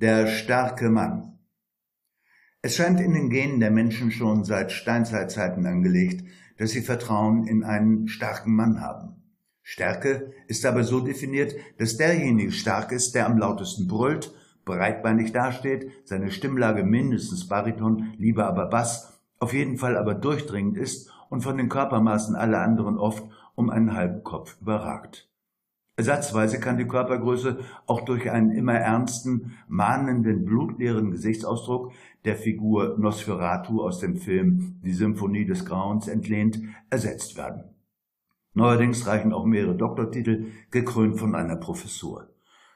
Der starke Mann. Es scheint in den Genen der Menschen schon seit Steinzeitzeiten angelegt, dass sie Vertrauen in einen starken Mann haben. Stärke ist aber so definiert, dass derjenige stark ist, der am lautesten brüllt, breitbeinig dasteht, seine Stimmlage mindestens Bariton, lieber aber Bass, auf jeden Fall aber durchdringend ist und von den Körpermaßen aller anderen oft um einen halben Kopf überragt. Ersatzweise kann die Körpergröße auch durch einen immer ernsten, mahnenden, blutleeren Gesichtsausdruck der Figur Nosferatu aus dem Film Die Symphonie des Grauens entlehnt, ersetzt werden. Neuerdings reichen auch mehrere Doktortitel, gekrönt von einer Professur.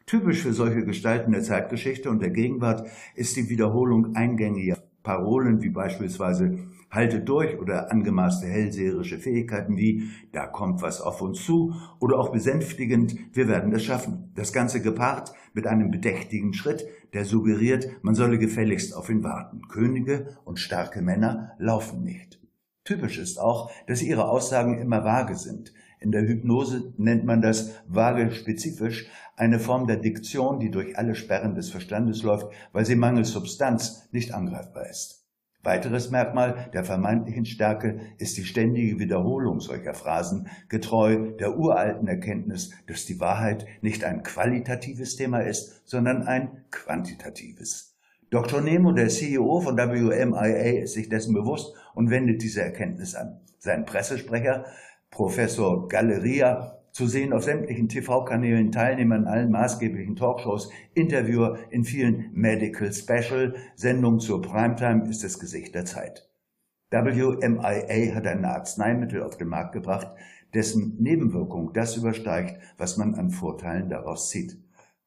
Typisch für solche Gestalten der Zeitgeschichte und der Gegenwart ist die Wiederholung eingängiger Parolen wie beispielsweise halte durch oder angemaßte hellseherische Fähigkeiten wie da kommt was auf uns zu oder auch besänftigend wir werden es schaffen. Das Ganze gepaart mit einem bedächtigen Schritt, der suggeriert, man solle gefälligst auf ihn warten. Könige und starke Männer laufen nicht. Typisch ist auch, dass ihre Aussagen immer vage sind. In der Hypnose nennt man das vage spezifisch, eine Form der Diktion, die durch alle Sperren des Verstandes läuft, weil sie mangels Substanz nicht angreifbar ist. Weiteres Merkmal der vermeintlichen Stärke ist die ständige Wiederholung solcher Phrasen, getreu der uralten Erkenntnis, dass die Wahrheit nicht ein qualitatives Thema ist, sondern ein quantitatives. Dr. Nemo, der CEO von WMIA, ist sich dessen bewusst und wendet diese Erkenntnis an. Sein Pressesprecher, Professor Galleria, zu sehen auf sämtlichen TV-Kanälen, Teilnehmer in allen maßgeblichen Talkshows, Interviewer in vielen Medical Special, Sendungen zur Primetime ist das Gesicht der Zeit. WMIA hat ein Arzneimittel auf den Markt gebracht, dessen Nebenwirkung das übersteigt, was man an Vorteilen daraus zieht.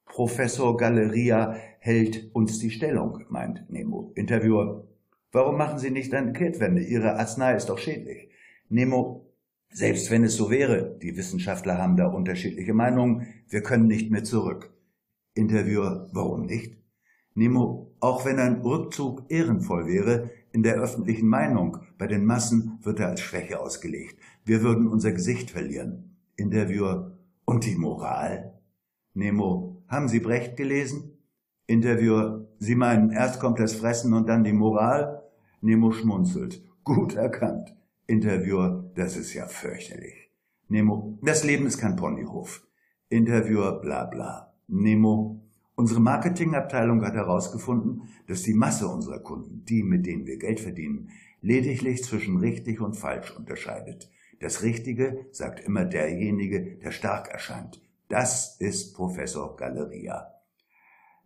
Professor Galleria hält uns die Stellung, meint Nemo. Interviewer, warum machen Sie nicht eine Kehrtwende? Ihre Arznei ist doch schädlich. Nemo, selbst wenn es so wäre, die Wissenschaftler haben da unterschiedliche Meinungen, wir können nicht mehr zurück. Interviewer, warum nicht? Nemo, auch wenn ein Rückzug ehrenvoll wäre, in der öffentlichen Meinung, bei den Massen wird er als Schwäche ausgelegt. Wir würden unser Gesicht verlieren. Interviewer, und die Moral? Nemo, haben Sie Brecht gelesen? Interviewer, Sie meinen, erst kommt das Fressen und dann die Moral? Nemo schmunzelt. Gut erkannt. Interviewer, das ist ja fürchterlich. Nemo, das Leben ist kein Ponyhof. Interviewer, bla bla. Nemo, unsere Marketingabteilung hat herausgefunden, dass die Masse unserer Kunden, die, mit denen wir Geld verdienen, lediglich zwischen richtig und falsch unterscheidet. Das Richtige sagt immer derjenige, der stark erscheint. Das ist Professor Galleria.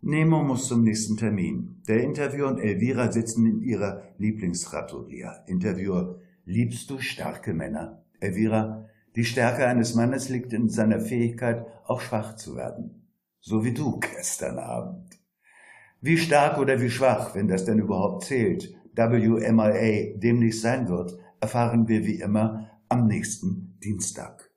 Nemo muss zum nächsten Termin. Der Interviewer und Elvira sitzen in ihrer Lieblingstrattoria. Interviewer, Liebst du starke Männer? Elvira, die Stärke eines Mannes liegt in seiner Fähigkeit, auch schwach zu werden. So wie du gestern Abend. Wie stark oder wie schwach, wenn das denn überhaupt zählt, WMIA demnächst sein wird, erfahren wir wie immer am nächsten Dienstag.